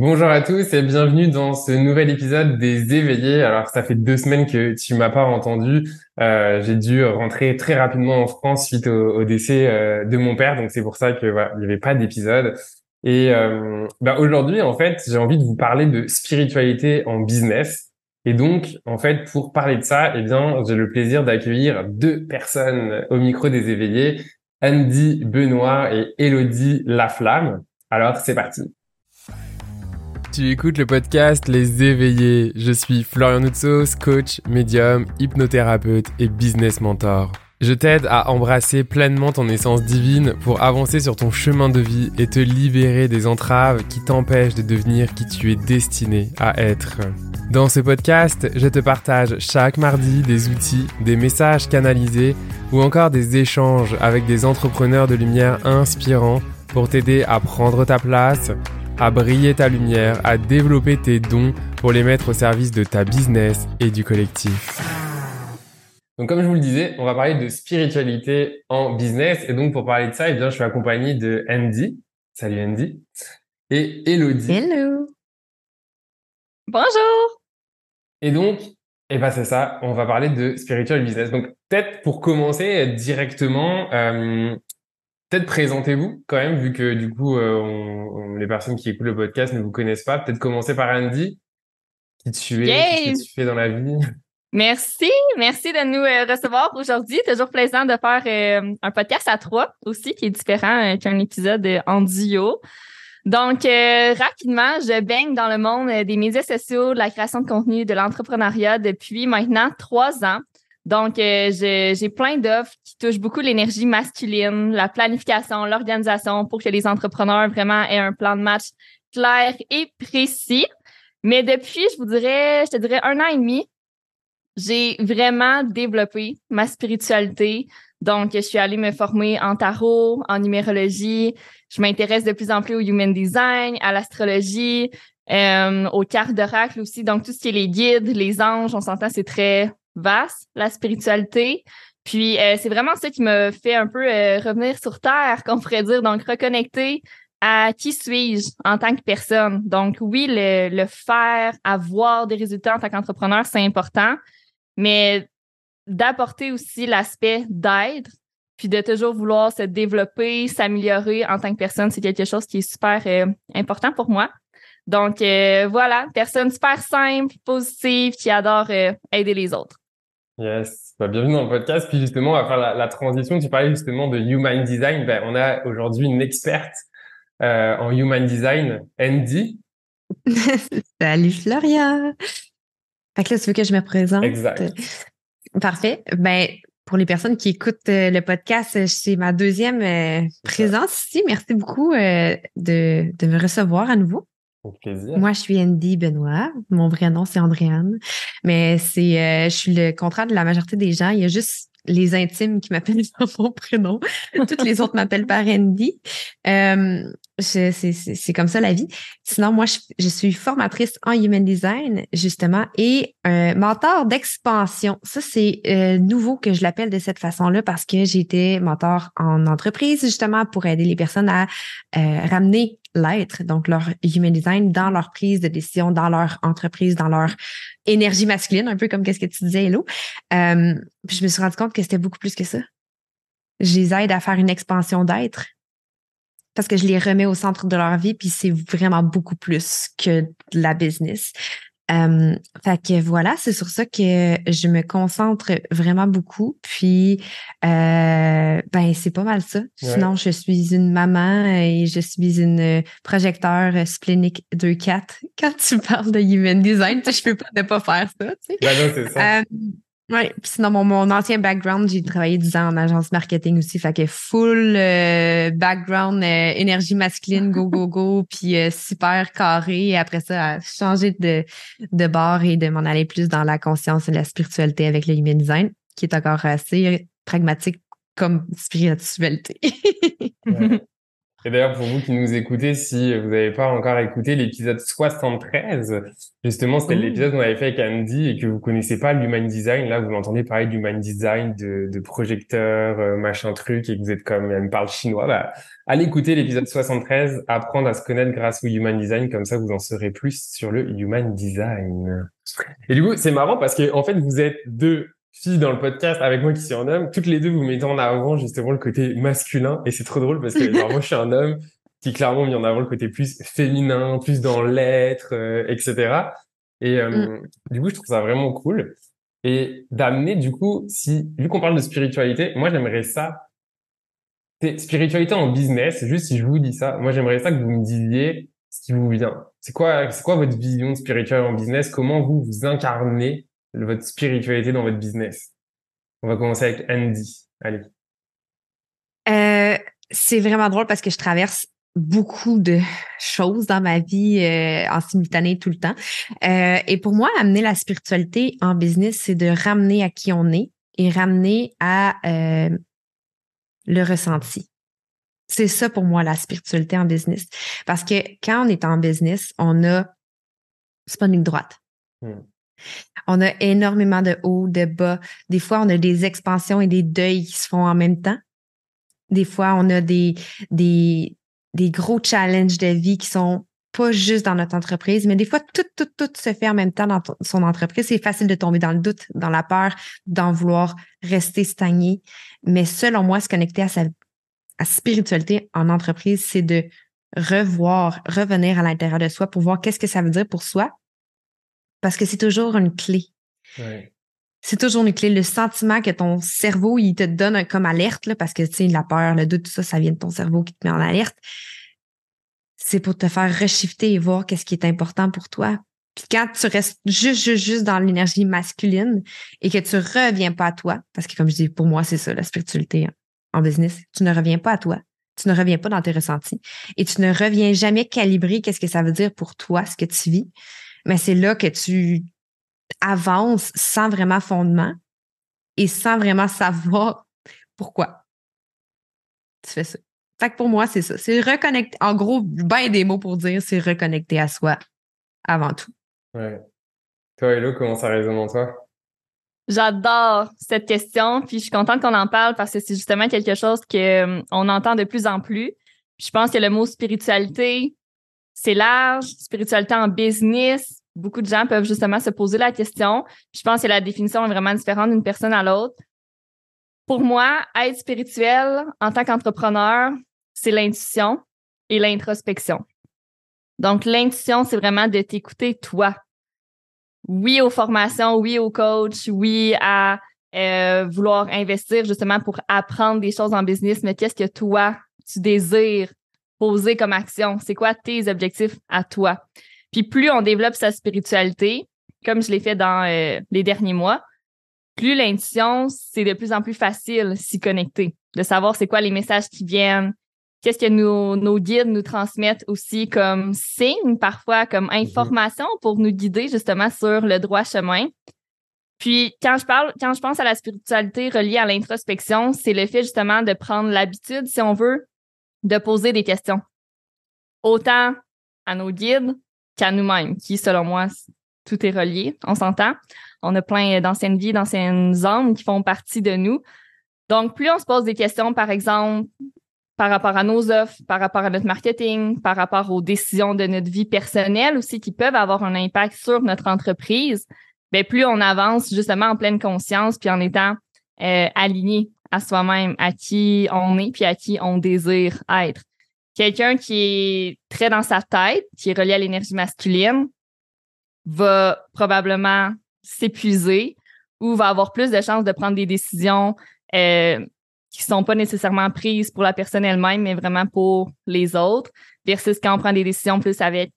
Bonjour à tous et bienvenue dans ce nouvel épisode des éveillés. Alors ça fait deux semaines que tu m'as pas entendu. Euh, j'ai dû rentrer très rapidement en France suite au, décès euh, de mon père, donc c'est pour ça que voilà, il n'y avait pas d'épisode. Et euh, bah, aujourd'hui en fait j'ai envie de vous parler de spiritualité en business. Et donc en fait pour parler de ça, eh bien j'ai le plaisir d'accueillir deux personnes au micro des éveillés, Andy Benoît et Elodie Laflamme. Alors c'est parti. Tu écoutes le podcast Les Éveillés. Je suis Florian Noutsos, coach, médium, hypnothérapeute et business mentor. Je t'aide à embrasser pleinement ton essence divine pour avancer sur ton chemin de vie et te libérer des entraves qui t'empêchent de devenir qui tu es destiné à être. Dans ce podcast, je te partage chaque mardi des outils, des messages canalisés ou encore des échanges avec des entrepreneurs de lumière inspirants pour t'aider à prendre ta place, à briller ta lumière, à développer tes dons pour les mettre au service de ta business et du collectif. Donc comme je vous le disais, on va parler de spiritualité en business et donc pour parler de ça, eh bien je suis accompagné de Andy. Salut Andy. Et Elodie. Hello. Bonjour. Et donc, eh ben c'est ça, on va parler de spiritual business. Donc peut-être pour commencer directement, euh, Peut-être présentez-vous quand même, vu que du coup, euh, les personnes qui écoutent le podcast ne vous connaissent pas. Peut-être commencer par Andy, qui tu es, ce que tu fais dans la vie? Merci, merci de nous euh, recevoir aujourd'hui. Toujours plaisant de faire euh, un podcast à trois aussi, qui est différent qu'un épisode en duo. Donc, rapidement, je baigne dans le monde des médias sociaux, de la création de contenu, de l'entrepreneuriat depuis maintenant trois ans. Donc, euh, j'ai plein d'offres qui touchent beaucoup l'énergie masculine, la planification, l'organisation pour que les entrepreneurs vraiment aient un plan de match clair et précis. Mais depuis, je vous dirais, je te dirais un an et demi, j'ai vraiment développé ma spiritualité. Donc, je suis allée me former en tarot, en numérologie. Je m'intéresse de plus en plus au human design, à l'astrologie, euh, aux cartes d'oracle aussi. Donc, tout ce qui est les guides, les anges, on s'entend, c'est très vaste, la spiritualité. Puis euh, c'est vraiment ça qui me fait un peu euh, revenir sur terre, qu'on pourrait dire, donc reconnecter à qui suis-je en tant que personne. Donc oui, le, le faire, avoir des résultats en tant qu'entrepreneur, c'est important, mais d'apporter aussi l'aspect d'être, puis de toujours vouloir se développer, s'améliorer en tant que personne, c'est quelque chose qui est super euh, important pour moi. Donc voilà, personne super simple, positive, qui adore aider les autres. Yes, bah, bienvenue dans le podcast. Puis justement, on va faire la, transition. Tu parlais justement de Human Design. Ben, on a aujourd'hui une experte euh, en Human Design, Andy. Salut Floria. Fait que là, tu veux que je me présente? Exact. Parfait. Ben, pour les personnes qui écoutent euh, le podcast, c'est ma deuxième euh, présence ici. Merci beaucoup de, de me recevoir à nouveau. Moi, je suis Andy Benoît. Mon vrai nom, c'est Andréane. Mais c'est, euh, je suis le contraire de la majorité des gens. Il y a juste les intimes qui m'appellent par mon prénom. Toutes les autres m'appellent par Andy. Euh, c'est comme ça la vie. Sinon, moi, je, suis formatrice en Human Design, justement, et un mentor d'expansion. Ça, c'est euh, nouveau que je l'appelle de cette façon-là parce que j'ai été mentor en entreprise, justement, pour aider les personnes à euh, ramener l'être, donc leur Human Design, dans leur prise de décision, dans leur entreprise, dans leur énergie masculine, un peu comme qu'est-ce que tu disais, Hello. Euh, puis je me suis rendu compte que c'était beaucoup plus que ça. Je les aide à faire une expansion d'être parce que je les remets au centre de leur vie, puis c'est vraiment beaucoup plus que la business. Euh, fait que voilà, c'est sur ça que je me concentre vraiment beaucoup. Puis euh, ben c'est pas mal ça. Sinon, je suis une maman et je suis une projecteur splénique 2-4. Quand tu parles de human design, je peux pas ne pas faire ça. Tu sais. Ben c'est ça. Euh, oui, puis sinon, mon, mon ancien background, j'ai travaillé 10 ans en agence marketing aussi, fait que full euh, background, euh, énergie masculine, go, go, go, puis euh, super carré. Et après ça, changer de, de bord et de m'en aller plus dans la conscience et la spiritualité avec le human design, qui est encore assez pragmatique comme spiritualité. Et d'ailleurs, pour vous qui nous écoutez, si vous n'avez pas encore écouté l'épisode 73, justement, c'était l'épisode qu'on avait fait avec Andy et que vous connaissez pas l'human design. Là, vous m'entendez parler d'human design, de, de projecteur, euh, machin truc, et que vous êtes comme, elle me parle chinois. Bah, allez écouter l'épisode 73, apprendre à se connaître grâce au human design. Comme ça, vous en saurez plus sur le human design. Et du coup, c'est marrant parce que, en fait, vous êtes deux filles dans le podcast avec moi qui suis un homme, toutes les deux vous mettez en avant justement le côté masculin et c'est trop drôle parce que moi je suis un homme qui clairement met en avant le côté plus féminin, plus dans l'être, euh, etc. Et euh, mm. du coup je trouve ça vraiment cool et d'amener du coup si vu qu'on parle de spiritualité, moi j'aimerais ça spiritualité en business, juste si je vous dis ça, moi j'aimerais ça que vous me disiez ce qui vous vient. C'est quoi c'est quoi votre vision spirituelle en business? Comment vous vous incarnez? Votre spiritualité dans votre business? On va commencer avec Andy. Allez. Euh, c'est vraiment drôle parce que je traverse beaucoup de choses dans ma vie euh, en simultané tout le temps. Euh, et pour moi, amener la spiritualité en business, c'est de ramener à qui on est et ramener à le ressenti. C'est ça pour moi la spiritualité en business. Parce que quand on est en business, on a c'est pas une ligne droite. Hmm. On a énormément de hauts, de bas. Des fois, on a des expansions et des deuils qui se font en même temps. Des fois, on a des, gros challenges de vie qui sont pas juste dans notre entreprise, mais des fois, tout, tout, tout se fait en même temps dans son entreprise. C'est facile de tomber dans le doute, dans la peur, d'en vouloir rester stagné. Mais selon moi, se connecter à sa spiritualité en entreprise, c'est de revoir, revenir à l'intérieur de soi pour voir qu'est-ce que ça veut dire pour soi, parce que c'est toujours une clé. C'est toujours une clé. Le sentiment que ton cerveau, il te donne comme alerte, là, parce que, tu sais, la peur, le doute, tout ça, ça vient de ton cerveau qui te met en alerte. C'est pour te faire reshifter et voir qu'est-ce qui est important pour toi. Puis quand tu restes juste, juste, juste dans l'énergie masculine et que tu reviens pas à toi, parce que comme je dis, pour moi, c'est ça, la spiritualité en business, tu ne reviens pas à toi. Tu ne reviens pas dans tes ressentis et tu ne reviens jamais calibrer qu'est-ce que ça veut dire pour toi, ce que tu vis mais c'est là que tu avances sans vraiment fondement et sans vraiment savoir pourquoi tu fais ça. Fait que pour moi, c'est ça. C'est reconnecter. En gros, bien des mots pour dire, c'est reconnecter à soi avant tout. Ouais. Toi, Hello, comment ça résonne en toi? J'adore cette question, puis je suis contente qu'on en parle parce que c'est justement quelque chose qu'on euh, entend de plus en plus. Je pense que le mot spiritualité, c'est large, spiritualité en business, beaucoup de gens peuvent justement se poser la question. Je pense que la définition est vraiment différente d'une personne à l'autre. Pour moi, être spirituel en tant qu'entrepreneur, c'est l'intuition et l'introspection. Donc, l'intuition, c'est vraiment de t'écouter toi. Oui aux formations, oui au coach, oui à euh, vouloir investir justement pour apprendre des choses en business, mais qu'est-ce que toi, tu désires poser comme action? C'est quoi tes objectifs à toi? Puis plus on développe sa spiritualité, comme je l'ai fait dans euh, les derniers mois, plus l'intuition, c'est de plus en plus facile s'y connecter, de savoir c'est quoi les messages qui viennent, qu'est-ce que nos, nos guides nous transmettent aussi comme signe, parfois comme mhm. information pour nous guider justement sur le droit chemin. Puis quand je parle, quand je pense à la spiritualité reliée à l'introspection, c'est le fait justement de prendre l'habitude, si on veut, de poser des questions. Autant à nos guides qu'à nous-mêmes, qui, selon moi, tout est relié, on s'entend. On a plein d'anciennes vies, d'anciennes âmes qui font partie de nous. Donc, plus on se pose des questions, par exemple, par rapport à nos offres, par rapport à notre marketing, par rapport aux décisions de notre vie personnelle aussi qui peuvent avoir un impact sur notre entreprise, bien, plus on avance justement en pleine conscience puis en étant euh, aligné à soi-même, à qui on est puis à qui on désire être. Quelqu'un qui est très dans sa tête, qui est relié à l'énergie masculine, va probablement s'épuiser ou va avoir plus de chances de prendre des décisions euh, qui sont pas nécessairement prises pour la personne elle-même, mais vraiment pour les autres, versus quand on prend des décisions plus avec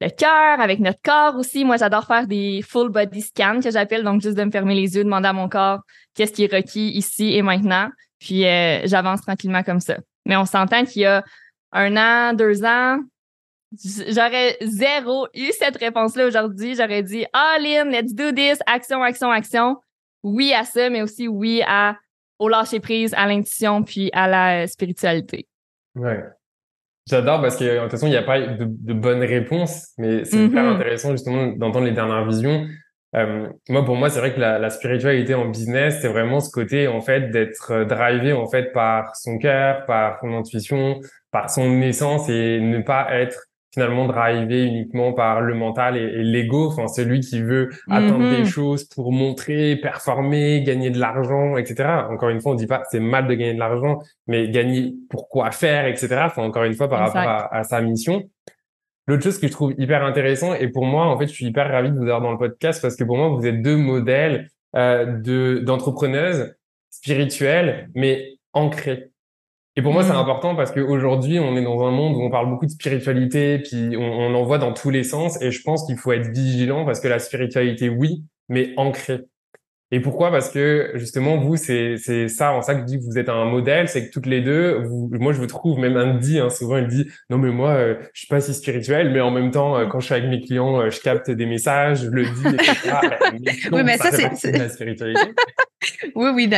le cœur, avec notre corps aussi. Moi, j'adore faire des full body scans que j'appelle, donc juste de me fermer les yeux, demander à mon corps qu'est-ce qui est requis ici et maintenant, puis euh, j'avance tranquillement comme ça. Mais on s'entend qu'il y a un an, deux ans, j'aurais zéro eu cette réponse-là aujourd'hui. J'aurais dit All in, let's do this, action, action, action. Oui à ça, mais aussi oui à, au lâcher prise, à l'intuition, puis à la spiritualité. Ouais. J'adore parce que de toute façon, il n'y a pas de, de bonne réponse, mais c'est hyper mm-hmm. intéressant justement d'entendre les dernières visions. Euh, moi, pour moi, c'est vrai que la, la, spiritualité en business, c'est vraiment ce côté en fait d'être euh, drivé en fait par son cœur, par son intuition, par son essence et ne pas être finalement drivé uniquement par le mental et, l'ego, enfin celui qui veut atteindre des mm-hmm. choses pour montrer, performer, gagner de l'argent, etc. Encore une fois, on dit pas c'est mal de gagner de l'argent, mais gagner pour quoi faire, etc. Enfin encore une fois par rapport à, à, sa mission. L'autre chose que je trouve hyper intéressant et pour moi en fait je suis hyper ravi de vous avoir dans le podcast parce que pour moi vous êtes deux modèles euh, de d'entrepreneuses spirituelles mais ancrées et pour moi, c'est mm. important parce qu'aujourd'hui, on est dans un monde où on parle beaucoup de spiritualité, puis on, on en voit dans tous les sens. Et je pense qu'il faut être vigilant parce que la spiritualité, oui, mais ancrée. Et pourquoi? Parce que justement, vous, c'est c'est ça en ça que je dis que vous êtes un modèle, c'est que toutes les deux, vous, moi je vous trouve, même Andy, hein, souvent il dit non mais moi euh, je suis pas si spirituel, mais en même temps euh, quand je suis avec mes clients, euh, je capte des messages, je le dis, etc. oui, mais ça, c'est la spiritualité. oui, oui,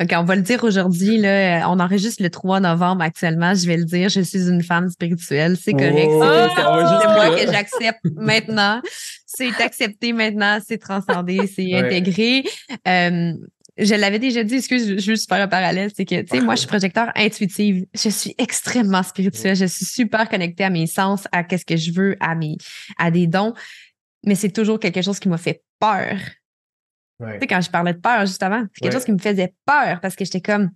OK, on va le dire aujourd'hui. Là, on enregistre le 3 novembre actuellement. Je vais le dire, je suis une femme spirituelle. C'est correct. Oh, c'est moi que j'accepte maintenant. C'est accepté maintenant, c'est transcendé, c'est intégré. Euh, je l'avais déjà dit, excuse, je veux juste faire un parallèle, c'est que, tu sais, moi, je suis projecteur intuitive. Je suis extrêmement spirituelle. Je suis super connectée à mes sens, à qu'est-ce que je veux, à mes, à des dons. Mais c'est toujours quelque chose qui m'a fait peur. Tu sais, quand je parlais de peur, justement, c'est quelque chose qui me faisait peur parce que j'étais comme,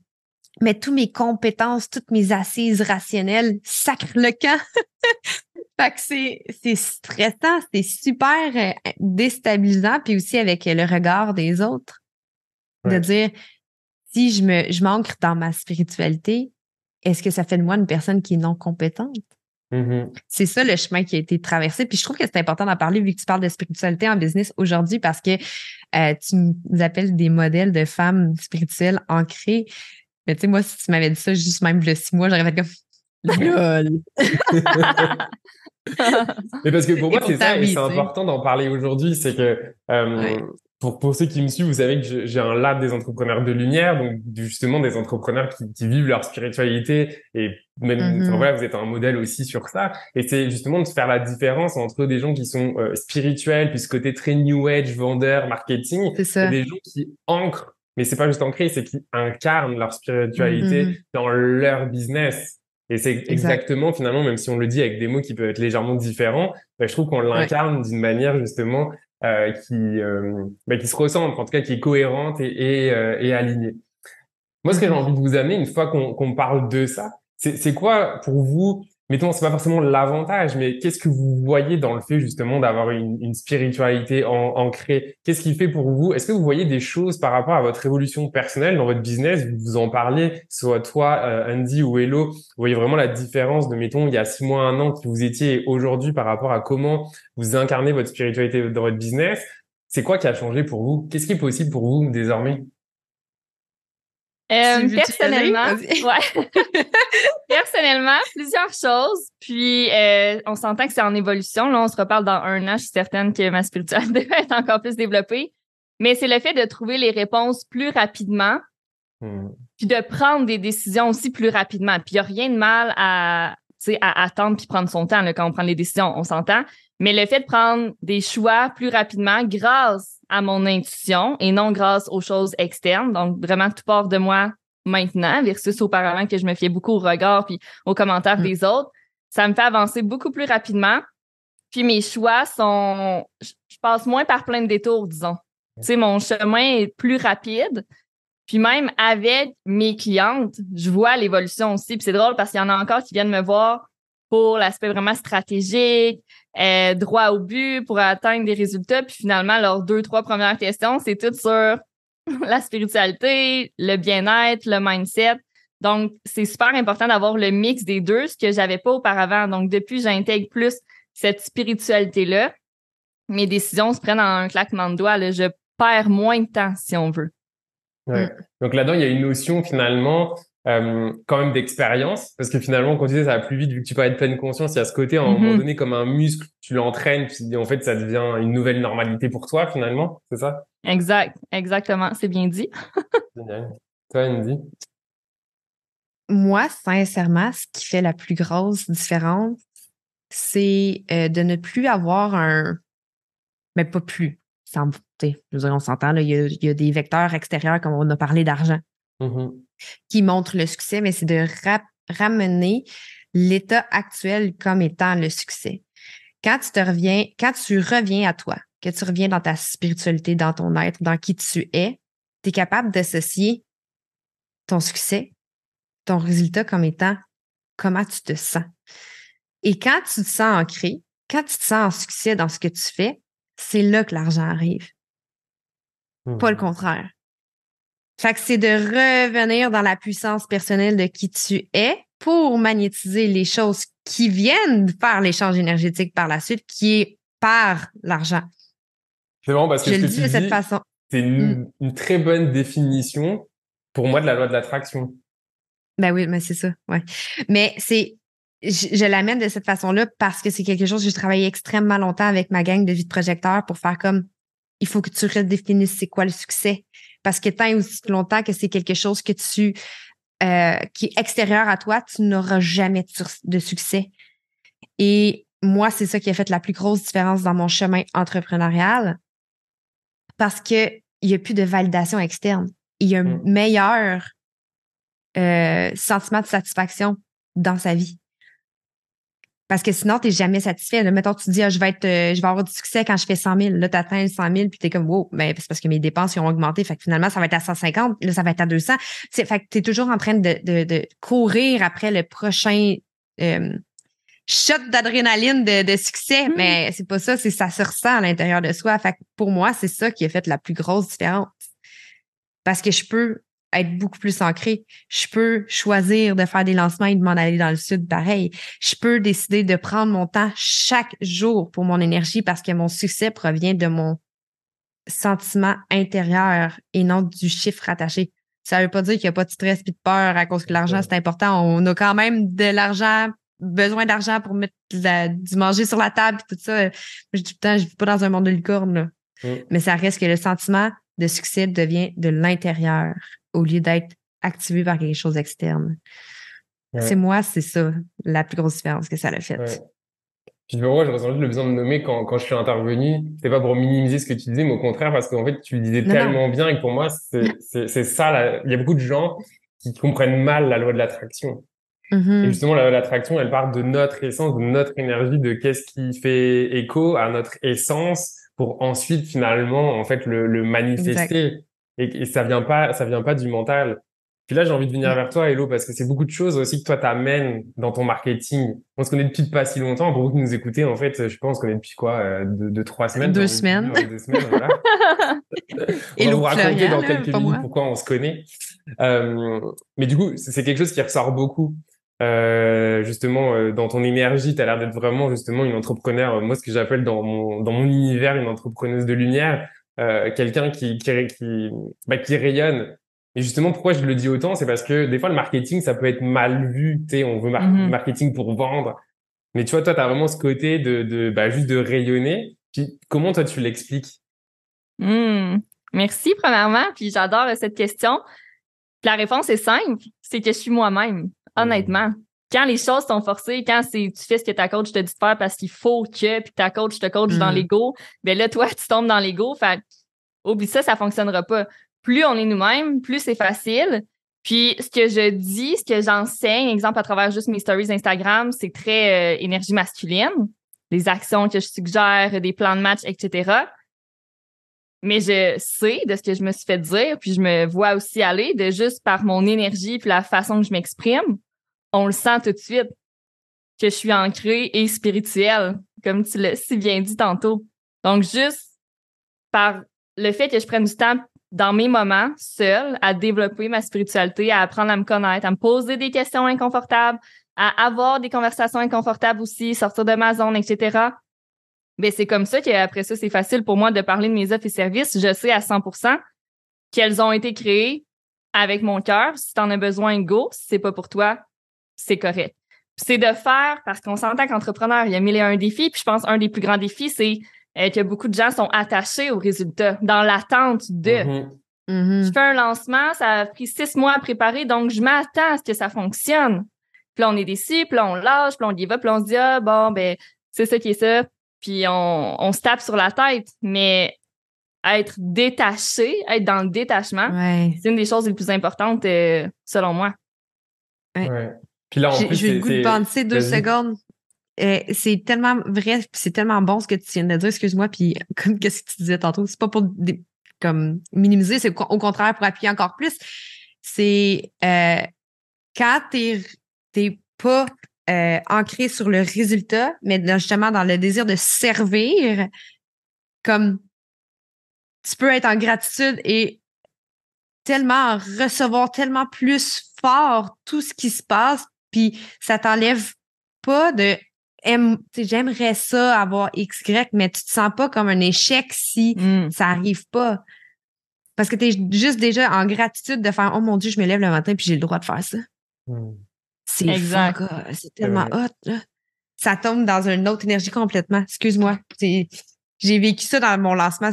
mais toutes mes compétences, toutes mes assises rationnelles sacrent le camp. fait que c'est, c'est stressant, c'est super euh, déstabilisant, puis aussi avec le regard des autres. De dire, si je me, je m'ancre dans ma spiritualité, est-ce que ça fait de moi une personne qui est non compétente? Mm-hmm. C'est ça le chemin qui a été traversé. Puis je trouve que c'est important d'en parler vu que tu parles de spiritualité en business aujourd'hui parce que euh, tu nous appelles des modèles de femmes spirituelles ancrées. Mais tu sais, moi, si tu m'avais dit ça juste même le six mois, j'aurais fait comme LOL. Mais parce que pour moi, c'est ça, et c'est important d'en parler aujourd'hui, c'est que euh, pour, pour ceux qui me suivent, vous savez que j'ai un lab des entrepreneurs de lumière, donc justement des entrepreneurs qui, qui vivent leur spiritualité et même mm-hmm. voilà, vous êtes un modèle aussi sur ça. Et c'est justement de faire la différence entre des gens qui sont euh, spirituels, puis ce côté très new age, vendeur, marketing, et des gens qui ancrent mais c'est pas juste ancré, c'est qu'ils incarnent leur spiritualité mm-hmm. dans leur business. Et c'est exactement, finalement, même si on le dit avec des mots qui peuvent être légèrement différents, bah, je trouve qu'on l'incarne d'une manière justement euh, qui, euh, bah, qui se ressemble, en tout cas qui est cohérente et, et, euh, et alignée. Moi, ce que j'ai mm-hmm. envie de vous amener, une fois qu'on parle de ça, c'est quoi pour vous mettons, c'est pas forcément l'avantage, mais qu'est-ce que vous voyez dans le fait justement d'avoir une, spiritualité ancrée? Qu'est-ce qui fait pour vous? Est-ce que vous voyez des choses par rapport à votre évolution personnelle dans votre business? Vous en parlez, soit toi, euh, Andy ou Hello, vous voyez vraiment la différence de, mettons, il y a six mois, un an qui vous étiez aujourd'hui par rapport à comment vous incarnez votre spiritualité dans votre business? C'est quoi qui a changé pour vous? Qu'est-ce qui est possible pour vous désormais? Euh, personnellement, ouais. personnellement, plusieurs choses. Puis, euh, on s'entend que c'est en évolution. Là, on se reparle dans un an. Je suis certaine que ma spiritualité va être encore plus développée. Mais c'est le fait de trouver les réponses plus rapidement, hmm. puis de prendre des décisions aussi plus rapidement. Puis, il n'y a rien de mal à, à attendre puis prendre son temps là, quand on prend les décisions. On s'entend. Mais le fait de prendre des choix plus rapidement grâce à mon intuition et non grâce aux choses externes. Donc, vraiment, tout part de moi maintenant versus auparavant que je me fiais beaucoup au regard puis aux commentaires mm. des autres. Ça me fait avancer beaucoup plus rapidement. Puis mes choix sont... Je passe moins par plein de détours, disons. Tu sais, mon chemin est plus rapide. Puis même avec mes clientes, je vois l'évolution aussi. Puis c'est drôle parce qu'il y en a encore qui viennent me voir pour l'aspect vraiment stratégique, euh, droit au but pour atteindre des résultats. Puis finalement, leurs deux, trois premières questions, c'est tout sur la spiritualité, le bien-être, le mindset. Donc, c'est super important d'avoir le mix des deux, ce que j'avais pas auparavant. Donc, depuis, j'intègre plus cette spiritualité-là. Mes décisions se prennent en un claquement de doigts. Là. Je perds moins de temps, si on veut. Ouais. Mm. Donc là-dedans, il y a une notion finalement euh, quand même d'expérience parce que finalement quand tu dis ça va plus vite vu que tu parlais de pleine conscience il y a ce côté à un moment mm-hmm. donné comme un muscle tu l'entraînes puis en fait ça devient une nouvelle normalité pour toi finalement c'est ça? Exact exactement c'est bien dit Génial. toi Andy? Moi, sincèrement, ce qui fait la plus grosse différence, c'est euh, de ne plus avoir un. Mais pas plus. Sans, je veux dire, on s'entend, il, y a des vecteurs extérieurs, comme on a parlé d'argent, mm-hmm. Qui montrent le succès, mais c'est de ramener l'état actuel comme étant le succès. Quand tu te reviens, quand tu reviens à toi, que tu reviens dans ta spiritualité, dans ton être, dans qui tu es, tu es capable d'associer ton succès, ton résultat comme étant comment tu te sens. Et quand tu te sens ancré, quand tu te sens en succès dans ce que tu fais, c'est là que l'argent arrive. Pas le mmh. contraire. Fait que c'est de revenir dans la puissance personnelle de qui tu es pour magnétiser les choses qui viennent faire l'échange énergétique par la suite, qui est par l'argent. C'est vraiment parce que je le dis de cette façon. C'est mmh. une, très bonne définition pour moi de la loi de l'attraction. Ben oui, mais c'est ça, ouais. Mais c'est je, l'amène de cette façon-là parce que c'est quelque chose que j'ai travaillé extrêmement longtemps avec ma gang de vie de projecteur pour faire comme il faut que tu redéfinisses c'est quoi le succès. Parce que tant et aussi longtemps que c'est quelque chose que tu euh, qui est extérieur à toi, tu n'auras jamais de succès. Et moi, c'est ça qui a fait la plus grosse différence dans mon chemin entrepreneurial parce qu'il n'y a plus de validation externe. Il y a un mm. meilleur euh, sentiment de satisfaction dans sa vie. Parce que sinon, tu n'es jamais satisfait. Là, mettons, tu te dis, ah, je, vais être, euh, je vais avoir du succès quand je fais 100 000. Là, tu atteins 100 000, puis tu es comme, wow, mais c'est parce que mes dépenses ont augmenté. Fait que finalement, ça va être à 150. Là, ça va être à 200. fait que tu es toujours en train de, de, de, courir après le prochain euh, shot d'adrénaline de, de, succès. Mmh. Mais c'est pas ça, c'est ça se ressent à l'intérieur de soi. Fait que pour moi, c'est ça qui a fait la plus grosse différence. Parce que je peux être beaucoup plus ancré. Je peux choisir de faire des lancements et de m'en aller dans le sud pareil. Je peux décider de prendre mon temps chaque jour pour mon énergie parce que mon succès provient de mon sentiment intérieur et non du chiffre attaché. Ça veut pas dire qu'il n'y a pas de stress et de peur à cause que l'argent, c'est important. On a quand même de l'argent, besoin d'argent pour mettre du manger sur la table et tout ça. Je dis tout le temps, je vis pas dans un monde de licorne. Mais ça reste que le sentiment de succès devient de l'intérieur au lieu d'être activé par quelque chose d'externe. C'est moi, c'est ça, la plus grosse différence que ça a fait. Ouais. Puis moi, je ressens le besoin de nommer quand, quand je suis intervenu. C'est pas pour minimiser ce que tu disais, mais au contraire, parce qu'en fait, tu le disais tellement bien et pour moi, c'est ça. Il y a beaucoup de gens qui comprennent mal la loi de l'attraction. Mm-hmm. Et justement, la loi de l'attraction, elle part de notre essence, de notre énergie, de qu'est-ce qui fait écho à notre essence pour ensuite, finalement, en fait, le, le manifester et, ça vient pas, ça vient pas du mental. Puis là, j'ai envie de venir vers toi, Hello, parce que c'est beaucoup de choses aussi que toi t'amènes dans ton marketing. On se connaît depuis pas si longtemps. Pour vous qui nous écoutez, en fait, je pense qu'on est depuis quoi, euh, deux, trois semaines. Deux semaines. deux semaines, voilà. on va vous raconter dans quelques minutes pourquoi on se connaît. Euh, mais du coup, c'est quelque chose qui ressort beaucoup. Euh, justement, euh, dans ton énergie, tu as l'air d'être vraiment justement une entrepreneur. Moi, ce que j'appelle dans mon dans mon univers une entrepreneuse de lumière euh, quelqu'un qui, qui, qui, bah, qui rayonne. Et justement, pourquoi je le dis autant, c'est parce que des fois, le marketing, ça peut être mal vu. Tu sais, on veut mm-hmm. marketing pour vendre. Mais tu vois, toi, tu as vraiment ce côté de, de bah, juste de rayonner. Puis, comment toi, tu l'expliques? Mmh. Merci, premièrement. Puis, j'adore cette question. La réponse est simple. C'est que je suis moi-même, honnêtement. Mmh quand les choses sont forcées, quand c'est tu fais ce que ta coach te dit de faire parce qu'il faut que, puis ta coach te coach dans mm. l'ego, ben là, toi, tu tombes dans l'ego. Fait oublie ça, ça fonctionnera pas. Plus on est nous-mêmes, plus c'est facile. Puis ce que je dis, ce que j'enseigne, exemple à travers juste mes stories Instagram, c'est très euh, énergie masculine, les actions que je suggère, des plans de match, etc. Mais je sais de ce que je me suis fait dire, puis je me vois aussi aller de juste par mon énergie puis la façon que je m'exprime on le sent tout de suite que je suis ancrée et spirituelle, comme tu l'as si bien dit tantôt. Donc, juste par le fait que je prenne du temps dans mes moments seule à développer ma spiritualité, à apprendre à me connaître, à me poser des questions inconfortables, à avoir des conversations inconfortables aussi, sortir de ma zone, etc. Mais ben, c'est comme ça qu'après ça, c'est facile pour moi de parler de mes offres et services. Je sais à 100% qu'elles ont été créées avec mon cœur. Si tu en as besoin, go. Si c'est pas pour toi, c'est correct. C'est de faire, parce qu'on s'entend qu'entrepreneur, il y a mille et un défis, puis je pense un des plus grands défis, c'est euh, que beaucoup de gens sont attachés aux résultats, dans l'attente de. Mm-hmm. Je fais un lancement, ça a pris six mois à préparer, donc je m'attends à ce que ça fonctionne. Puis là, on est déçu, puis là, on lâche, puis on y va, puis on se dit, ah, bon, ben, c'est ça qui est ça. Puis on, on se tape sur la tête. Mais être détaché, être dans le détachement, c'est une des choses les plus importantes, euh, selon moi. Ouais. Puis là, en plus, J'ai le goût de penser deux secondes. Euh, c'est tellement vrai, c'est tellement bon ce que tu viens de dire, excuse-moi, puis comme qu'est-ce que tu disais tantôt, c'est pas pour comme minimiser, c'est au contraire pour appuyer encore plus. C'est euh, quand t'es t'es pas euh, ancré sur le résultat, mais justement dans le désir de servir, comme tu peux être en gratitude et tellement recevoir tellement plus fort tout ce qui se passe, puis ça t'enlève pas de j'aimerais ça avoir X, Y, mais tu te sens pas comme un échec si mm. ça arrive pas. Parce que tu es juste déjà en gratitude de faire Oh mon Dieu, je me lève le matin puis j'ai le droit de faire ça. Mm. C'est exact. C'est tellement hot. Ça tombe dans une autre énergie complètement. Excuse-moi. J'ai vécu ça dans mon lancement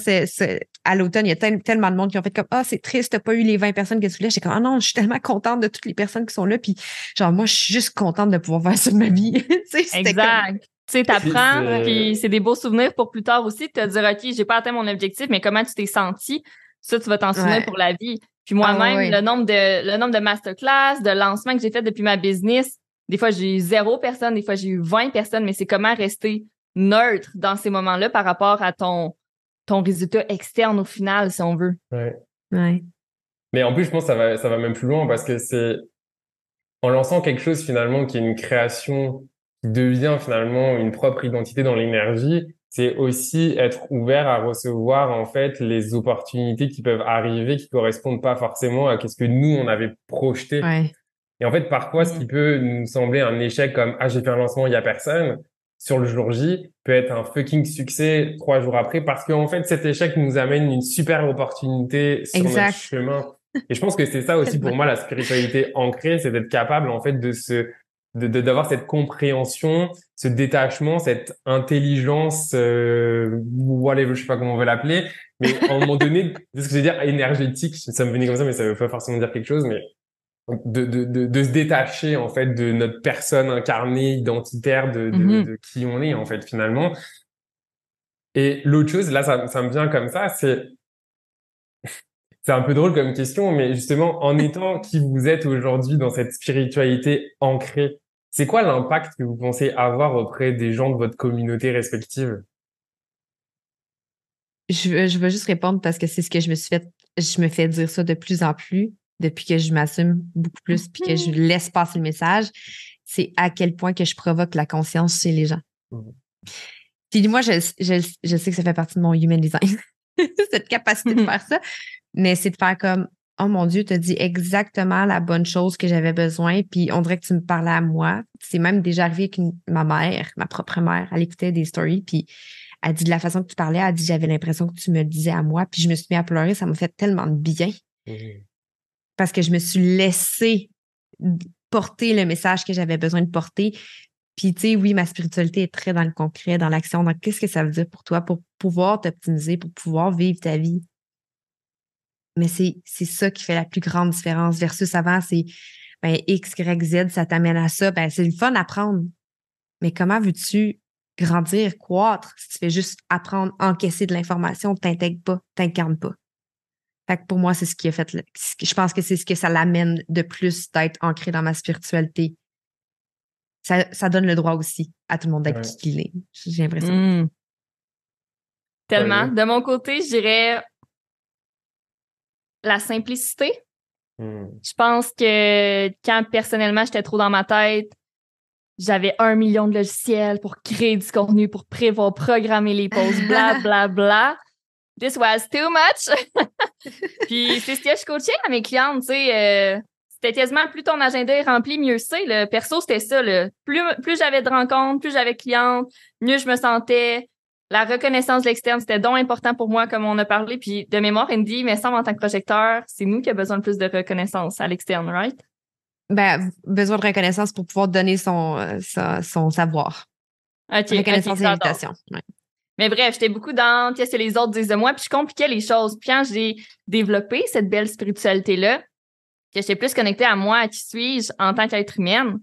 à l'automne. Il y a tellement de monde qui ont fait comme Ah, c'est triste, t'as pas eu les 20 personnes que tu voulais. J'étais comme Ah non, je suis tellement contente de toutes les personnes qui sont là. Puis genre, moi, je suis juste contente de pouvoir faire ça de ma vie. exact. Tu sais, t'apprends, puis c'est des beaux souvenirs pour plus tard aussi de te dire, OK, j'ai pas atteint mon objectif, mais comment tu t'es senti? Ça, tu vas t'en souvenir pour la vie. Puis moi-même, ah le nombre de le nombre de masterclass, de lancements que j'ai fait depuis ma business, des fois j'ai eu zéro personne, des fois j'ai eu 20 personnes, mais c'est comment rester neutre dans ces moments-là par rapport à ton ton résultat externe au final, si on veut. Ouais. ouais. Mais en plus, je pense que ça va, ça va même plus loin parce que c'est en lançant quelque chose finalement qui est une création qui devient finalement une propre identité dans l'énergie, c'est aussi être ouvert à recevoir en fait les opportunités qui peuvent arriver qui correspondent pas forcément à ce que nous on avait projeté. Et en fait, parfois, ce qui peut nous sembler un échec comme ah j'ai fait un lancement, il y a personne sur le jour J peut être un fucking succès trois jours après parce qu'en fait cet échec nous amène une super opportunité sur notre chemin. Et je pense que c'est ça aussi pour moi la spiritualité ancrée, c'est d'être capable en fait de se de d'avoir cette compréhension, ce détachement, cette intelligence, euh, whatever, je sais pas comment on veut l'appeler, mais à un moment donné, ce que je veux dire énergétique, ça me venait comme ça, mais ça veut pas forcément dire quelque chose, mais de, de, de, de se détacher en fait de notre personne incarnée, identitaire, de, de, mm-hmm. de qui on est en fait finalement. Et l'autre chose, là, ça, ça me vient comme ça, c'est c'est un peu drôle comme question, mais justement, en étant qui vous êtes aujourd'hui dans cette spiritualité ancrée, c'est quoi l'impact que vous pensez avoir auprès des gens de votre communauté respective? Je, je veux juste répondre parce que c'est ce que je me suis fait, je me fais dire ça de plus en plus depuis que je m'assume beaucoup plus puis que je mm-hmm. laisse passer le message. C'est à quel point que je provoque la conscience chez les gens. Mm-hmm. Puis moi, je, je, je sais que ça fait partie de mon human design, cette capacité de mm-hmm. faire ça mais c'est de faire comme Oh mon Dieu, tu as dit exactement la bonne chose que j'avais besoin, puis on dirait que tu me parlais à moi. C'est même déjà arrivé avec ma mère, ma propre mère. Elle écoutait des stories, puis elle dit de la façon que tu parlais, elle dit j'avais l'impression que tu me le disais à moi, puis je me suis mis à pleurer, ça m'a fait tellement de bien. Mmh. Parce que je me suis laissée porter le message que j'avais besoin de porter. Puis, tu sais, oui, ma spiritualité est très dans le concret, dans l'action. Donc, qu'est-ce que ça veut dire pour toi pour pouvoir t'optimiser, pour pouvoir vivre ta vie? Mais c'est ça qui fait la plus grande différence versus avant, c'est ben, X, Y, Z, ça t'amène à ça. Ben, c'est le fun d'apprendre. Mais comment veux-tu grandir, croître si tu fais juste apprendre, encaisser de l'information, t'intègres pas, t'incarnes pas? Fait que pour moi, c'est ce qui a fait. je pense que c'est ce que ça l'amène de plus d'être ancré dans ma spiritualité. Ça, ça, donne le droit aussi à tout le monde d'être qui il est. J'ai l'impression. Mmh. Tellement. De mon côté, je dirais la simplicité. Hmm. Je pense que quand personnellement j'étais trop dans ma tête, j'avais un million de logiciels pour créer du contenu, pour prévoir, programmer les posts, bla bla bla. This was too much. Puis c'est ce que je coachais à mes clientes, tu sais. Euh, c'était quasiment plus ton agenda est rempli, mieux c'est. Le perso, c'était ça. Plus, plus j'avais de rencontres, plus j'avais de clientes, mieux je me sentais la reconnaissance de l'externe, c'était donc important pour moi, comme on a parlé. Puis de mémoire, Andy, mais ça, en tant que projecteur, c'est nous qui avons besoin de plus de reconnaissance à l'externe, right? Ben, besoin de reconnaissance pour pouvoir donner son, euh, son, savoir. OK. Reconnaissance et invitation. Mais bref, j'étais beaucoup dans qu'est-ce que les autres disent de moi, puis je compliquais les choses. Puis quand j'ai développé cette belle spiritualité-là, que j'étais plus connectée à moi, à qui suis-je en tant qu'être humaine,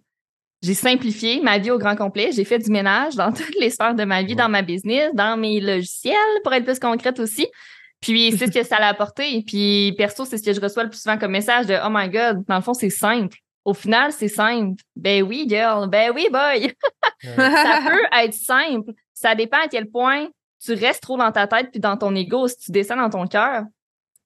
j'ai simplifié ma vie au grand complet. J'ai fait du ménage dans toutes les sphères de ma vie, dans ma business, dans mes logiciels, pour être plus concrète aussi. Puis c'est ce que ça l'a apporté. Puis perso, c'est ce que je reçois le plus souvent comme message de Oh my God, dans le fond, c'est simple. Au final, c'est simple. Ben oui, girl. Ben oui, boy. ça peut être simple. Ça dépend à quel point tu restes trop dans ta tête puis dans ton ego. Si tu descends dans ton cœur,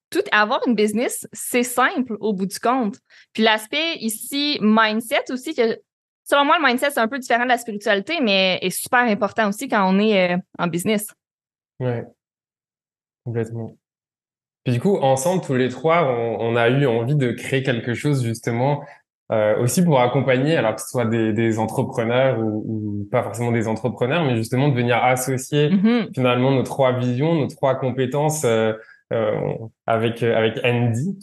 tout avoir une business, c'est simple au bout du compte. Puis l'aspect ici mindset aussi que selon moi le mindset c'est un peu différent de la spiritualité mais est super important aussi quand on est euh, en business. Ouais. Complètement. Puis du coup, ensemble, tous les trois, on, a eu envie de créer quelque chose justement euh, aussi pour accompagner, alors que ce soit des, des entrepreneurs ou, ou, pas forcément des entrepreneurs, mais justement de venir associer mm-hmm. finalement nos trois visions, nos trois compétences euh, euh, avec avec Andy,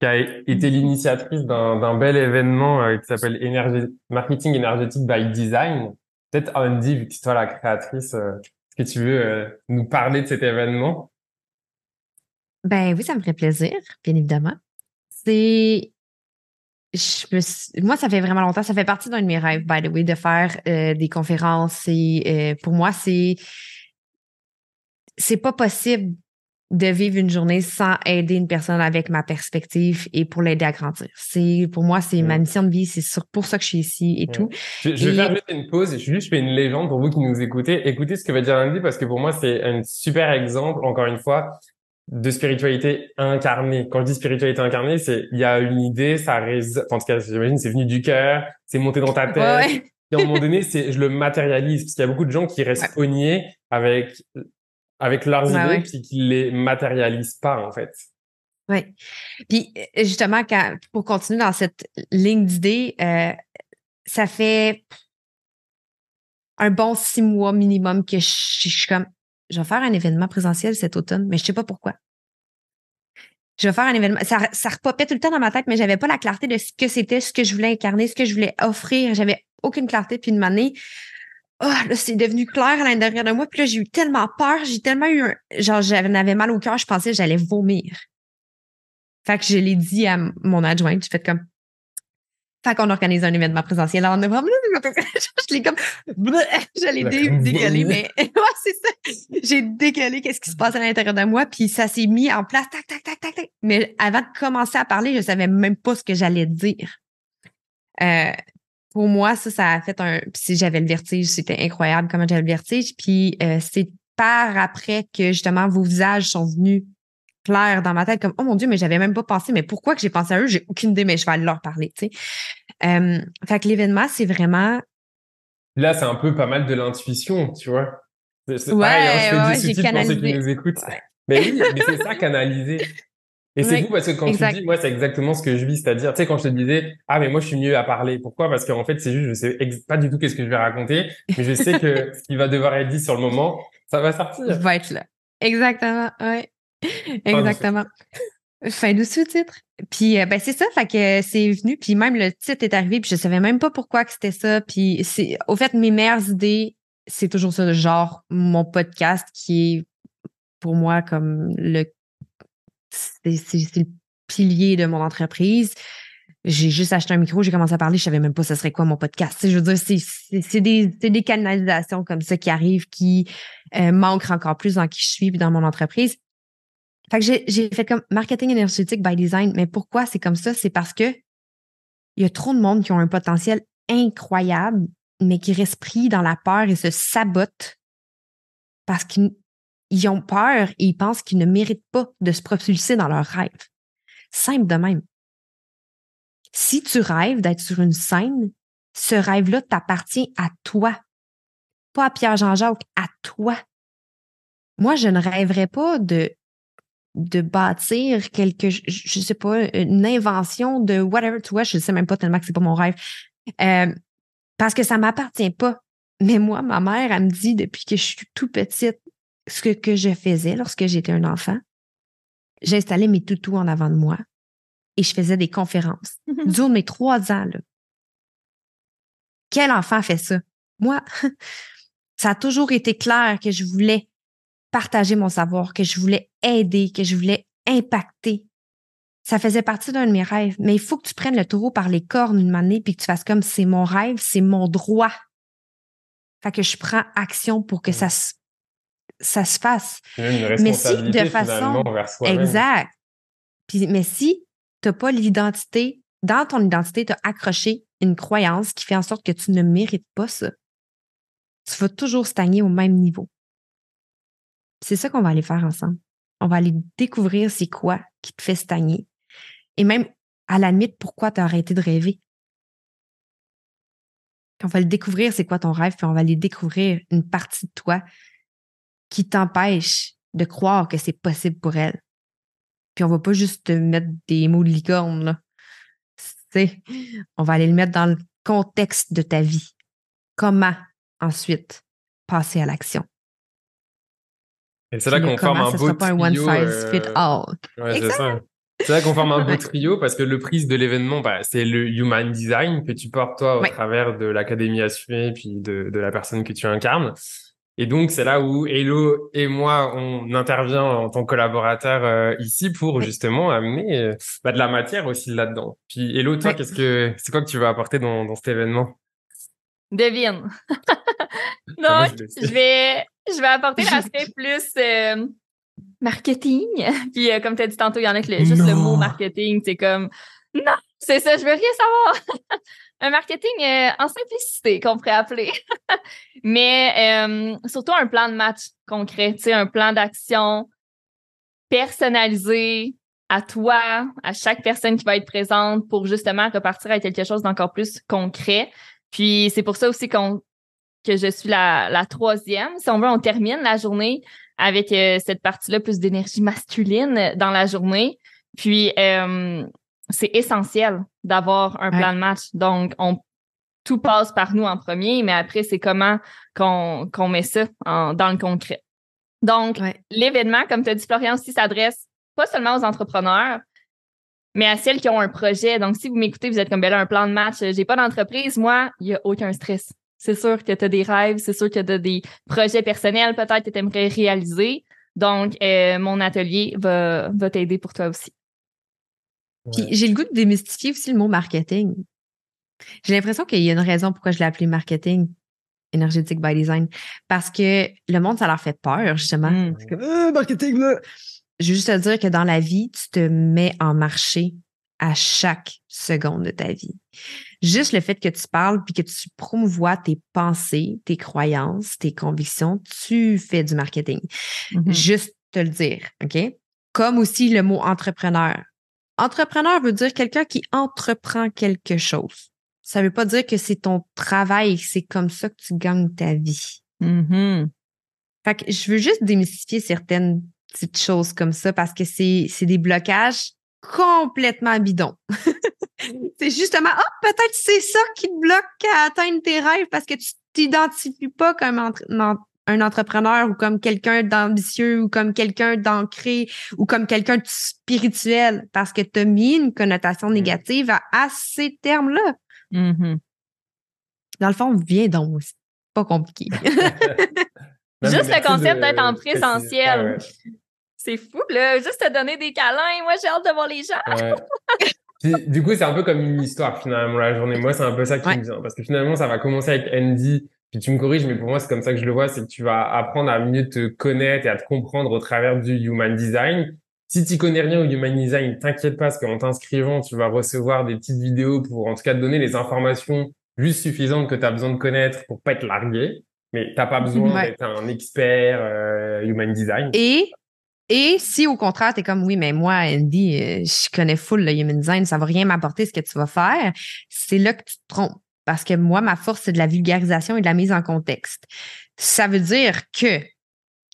qui a été l'initiatrice d'un bel événement euh, qui s'appelle Marketing énergétique by Design. Peut-être Andy, vu que c'est toi la créatrice, euh, est-ce que tu veux nous parler de cet événement? Ben oui, ça me ferait plaisir, bien évidemment. C'est. Je Moi, ça fait vraiment longtemps. Ça fait partie d'un de mes rêves, by the way, de faire euh, des conférences. Et euh, pour moi, c'est. C'est pas possible de vivre une journée sans aider une personne avec ma perspective et pour l'aider à grandir. C'est pour moi, c'est ma mission de vie, c'est pour ça que je suis ici et tout. Je, vais faire juste une pause et je, juste, je fais une légende pour vous qui nous écoutez. Écoutez ce que va dire Andy parce que pour moi, c'est un super exemple, encore une fois, de spiritualité incarnée. Quand je dis spiritualité incarnée, c'est il y a une idée, ça résonne. en tout cas, j'imagine, c'est venu du cœur, c'est monté dans ta tête. Et à un moment donné, c'est je le matérialise parce qu'il y a beaucoup de gens qui restent ouais. avec avec leurs idées puis qui les matérialisent pas en fait. Oui. Puis justement, quand, pour continuer dans cette ligne d'idées, euh, ça fait un bon six mois minimum que je, je suis comme je vais faire un événement présentiel cet automne, mais je sais pas pourquoi. Je vais faire un événement. Ça, ça repopait tout le temps dans ma tête, mais j'avais pas la clarté de ce que c'était, ce que je voulais incarner, ce que je voulais offrir. J'avais aucune clarté. Puis une année, oh, là, c'est devenu clair à l'intérieur de moi. Puis là, j'ai eu tellement peur. J'ai tellement eu un, genre, j'avais mal au cœur. Je pensais que j'allais vomir. Fait que je l'ai dit à mon adjointe. J'ai fait comme, fait qu'on organise un événement présentiel en novembre. je l'ai comme, j'allais dégueuler, mais ouais, c'est ça. J'ai dégueulé qu'est-ce qui se passe à l'intérieur de moi, puis ça s'est mis en place, tac, tac, tac, tac, tac. Mais avant de commencer à parler, je savais même pas ce que j'allais dire. Euh, pour moi, ça, ça a fait un. Si j'avais le vertige, c'était incroyable comment j'avais le vertige. Puis euh, c'est par après que justement vos visages sont venus clair dans ma tête, comme oh mon Dieu, mais j'avais même pas pensé, mais pourquoi que j'ai pensé à eux? J'ai aucune idée, mais je vais aller leur parler. Tu sais. Euh, fait que l'événement, c'est vraiment. Là, c'est un peu pas mal de l'intuition, tu vois. C'est ouais, hein, ouais, j'ai canalisé. Pour ceux qui nous écoutent. Mais oui, mais c'est ça, canaliser. Et c'est fou parce que quand tu dis, moi, c'est exactement ce que je vis, c'est-à-dire, tu sais, quand je te disais, ah, mais moi, je suis mieux à parler. Pourquoi? Parce qu'en fait, c'est juste, je sais pas du tout qu'est-ce que je vais raconter, mais je sais que ce qui va devoir être dit sur le moment, ça va sortir. Va être là. Exactement, ouais. Exactement. Fin de sous-titre. Puis euh, ben c'est ça, fait que c'est venu, puis même le titre est arrivé, puis je savais même pas pourquoi que c'était ça. Puis c'est au fait mes meilleures idées, c'est toujours ça, genre mon podcast qui est pour moi comme le c'est le pilier de mon entreprise. J'ai juste acheté un micro, j'ai commencé à parler, je savais même pas ce serait quoi mon podcast. je veux dire, c'est des, des canalisations comme ça qui arrivent, qui euh, manquent encore plus dans qui je suis puis dans mon entreprise. Fait que j'ai fait comme marketing énergétique by design. Mais pourquoi c'est comme ça? C'est parce que il y a trop de monde qui ont un potentiel incroyable, mais qui restent pris dans la peur et se sabotent parce qu'ils ont peur et ils pensent qu'ils ne méritent pas de se propulser dans leurs rêves. Simple de même. Si tu rêves d'être sur une scène, ce rêve-là t'appartient à toi, pas à Pierre-Jean-Jacques, à toi. Moi, je ne rêverais pas de de bâtir quelque, je, je, sais pas, une invention de whatever, tu vois, je sais même pas tellement que c'est pas mon rêve. Euh, parce que ça m'appartient pas. Mais moi, ma mère, elle me dit depuis que je suis tout petite, ce que, que je faisais lorsque j'étais un enfant, j'installais mes toutous en avant de moi et je faisais des conférences. Durant mes trois ans, là. Quel enfant fait ça? Moi, ça a toujours été clair que je voulais partager mon savoir, que je voulais aider, que je voulais impacter. Ça faisait partie d'un de mes rêves. Mais il faut que tu prennes le taureau par les cornes une année puis que tu fasses comme c'est mon rêve, c'est mon droit. Fait que je prends action pour que ça se, ça se fasse. mais si de façon exact. Puis, mais si tu n'as pas l'identité, dans ton identité, tu as accroché une croyance qui fait en sorte que tu ne mérites pas ça, tu vas toujours stagner au même niveau. C'est ça qu'on va aller faire ensemble. On va aller découvrir c'est quoi qui te fait stagner. Et même, à la limite, pourquoi tu as arrêté de rêver? On va le découvrir c'est quoi ton rêve, puis on va aller découvrir une partie de toi qui t'empêche de croire que c'est possible pour elle. Puis on va pas juste te mettre des mots de licorne, là. on va aller le mettre dans le contexte de ta vie. Comment ensuite passer à l'action? Et c'est là qu'on forme un beau trio. one size fit all. c'est ça. C'est là qu'on forme un beau trio parce que le prix de l'événement, bah, c'est le human design que tu portes toi au travers de l'académie assumée puis de, de la personne que tu incarnes. Et donc, c'est là où Hello et moi, on intervient en tant que collaborateur euh, ici pour justement amener euh, bah, de la matière aussi là-dedans. Puis Hello, toi, qu'est-ce que c'est quoi que tu vas apporter dans, dans cet événement? Devine. donc, je vais je vais apporter l'aspect plus euh, marketing. Puis comme tu as dit tantôt, il y en a que juste le mot marketing, c'est comme non, c'est ça, je veux rien savoir. un marketing euh, en simplicité qu'on pourrait appeler. Mais euh, surtout un plan de match concret, tu sais, un plan d'action personnalisé à toi, à chaque personne qui va être présente pour justement repartir avec quelque chose d'encore plus concret. Puis c'est pour ça aussi qu'on que je suis la, la troisième. Si on veut, on termine la journée avec euh, cette partie-là plus d'énergie masculine dans la journée. Puis c'est essentiel d'avoir un plan de match. Donc, on tout passe par nous en premier, mais après, c'est comment qu'on met ça dans le concret. Donc, l'événement, comme tu as dit, Florian, aussi s'adresse pas seulement aux entrepreneurs, mais à celles qui ont un projet. Donc, si vous m'écoutez, vous êtes comme, ben là, un plan de match, j'ai pas d'entreprise, moi, il y a aucun stress. C'est sûr que tu as des rêves, c'est sûr que tu as des projets personnels peut-être que tu aimerais réaliser. Donc, euh, mon atelier va, va t'aider pour toi aussi. Puis j'ai le goût de démystifier aussi le mot marketing. J'ai l'impression qu'il y a une raison pourquoi je l'ai appelé marketing énergétique by design. Parce que le monde, ça leur fait peur, justement. Mmh. Euh, marketing, là. Je veux juste te dire que dans la vie, tu te mets en marché à chaque seconde de ta vie. Juste le fait que tu parles puis que tu promouvois tes pensées, tes croyances, tes convictions, tu fais du marketing. Mmh juste te le dire, OK? Comme aussi le mot entrepreneur. Entrepreneur veut dire quelqu'un qui entreprend quelque chose. Ça veut pas dire que c'est ton travail, c'est comme ça que tu gagnes ta vie. Mm-hmm. Fait que je veux juste démystifier certaines petites choses comme ça parce que c'est des blocages complètement bidons. c'est justement, ah, peut-être c'est ça qui te bloque à atteindre tes rêves parce que tu t'identifies pas comme entre, un entrepreneur ou comme quelqu'un d'ambitieux ou comme quelqu'un d'ancré ou comme quelqu'un de spirituel parce que tu as mis une connotation mmh. négative à, ces termes-là. Mmh Dans le fond, viens donc. C'est pas compliqué. Juste le concept d'être en présentiel. C'est fou, là. Juste te donner des câlins. Moi, j'ai hâte de voir les gens. du coup, c'est un peu comme une histoire, finalement, la journée. Moi, c'est un peu ça qui me vient. Parce que finalement, ça va commencer avec Andy puis tu me corriges, mais pour moi, c'est comme ça que je le vois, c'est que tu vas apprendre à mieux te connaître et à te comprendre au travers du human design. Si tu connais rien au human design, t'inquiète pas, parce qu'en t'inscrivant, tu vas recevoir des petites vidéos pour, en tout cas, te donner les informations juste suffisantes que tu as besoin de connaître pour pas être largué. Mais t'as pas besoin d'être un expert euh, human design. Et et si au contraire, tu es comme oui, mais moi, Andy, euh, je connais full le human design, ça va rien m'apporter ce que tu vas faire, c'est là que tu te trompes. Parce que moi, ma force, c'est de la vulgarisation et de la mise en contexte. Ça veut dire que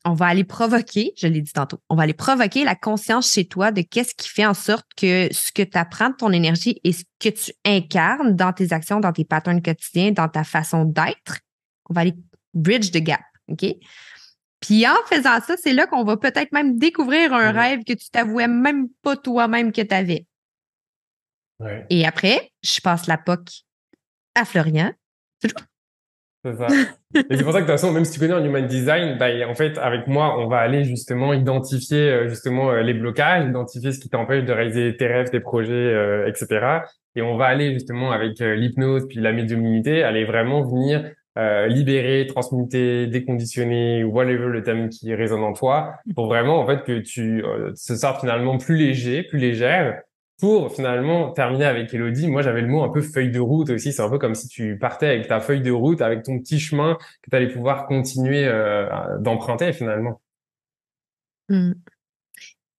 on va aller provoquer, je l'ai dit tantôt, on va aller provoquer la conscience chez toi de qu'est-ce qui fait en sorte que ce que tu apprends de ton énergie et ce que tu incarnes dans tes actions, dans tes patterns quotidiens, dans ta façon d'être, on va aller bridge the gap, OK? Puis en faisant ça, c'est là qu'on va peut-être même découvrir un rêve que tu t'avouais même pas toi-même que tu avais. Et après, je passe la POC à Florian. C'est ça. Et c'est pour ça que de toute façon, même si tu connais en human design, bah, en fait, avec moi, on va aller justement identifier euh, justement euh, les blocages, identifier ce qui t'empêche de réaliser tes rêves, tes projets, euh, etc. Et on va aller justement avec l'hypnose puis la médiumnité, aller vraiment venir libérer, transmuter, déconditionner, whatever le thème qui résonne en toi, pour vraiment en fait que tu euh, te sortes finalement plus léger, plus légère, pour finalement terminer avec Elodie, moi j'avais le mot un peu feuille de route aussi. C'est un peu comme si tu partais avec ta feuille de route, avec ton petit chemin que tu allais pouvoir continuer euh, d'emprunter finalement. Mmh.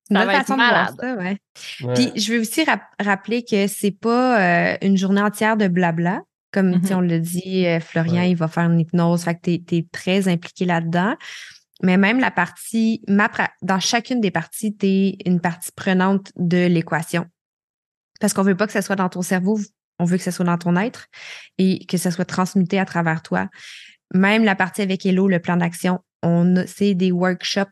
Une façon de voir ça, ouais. Puis je veux aussi rappeler que c'est pas euh, une journée entière de blabla. Comme mmh on le dit, euh, Florian, il va faire une hypnose, fait que tu es, très impliqué là-dedans. Mais même la partie, ma, dans chacune des parties, tu es une partie prenante de l'équation. Parce qu'on veut pas que ça soit dans ton cerveau, on veut que ça soit dans ton être et que ça soit transmuté à travers toi. Même la partie avec Hello, le plan d'action, on c'est des workshops.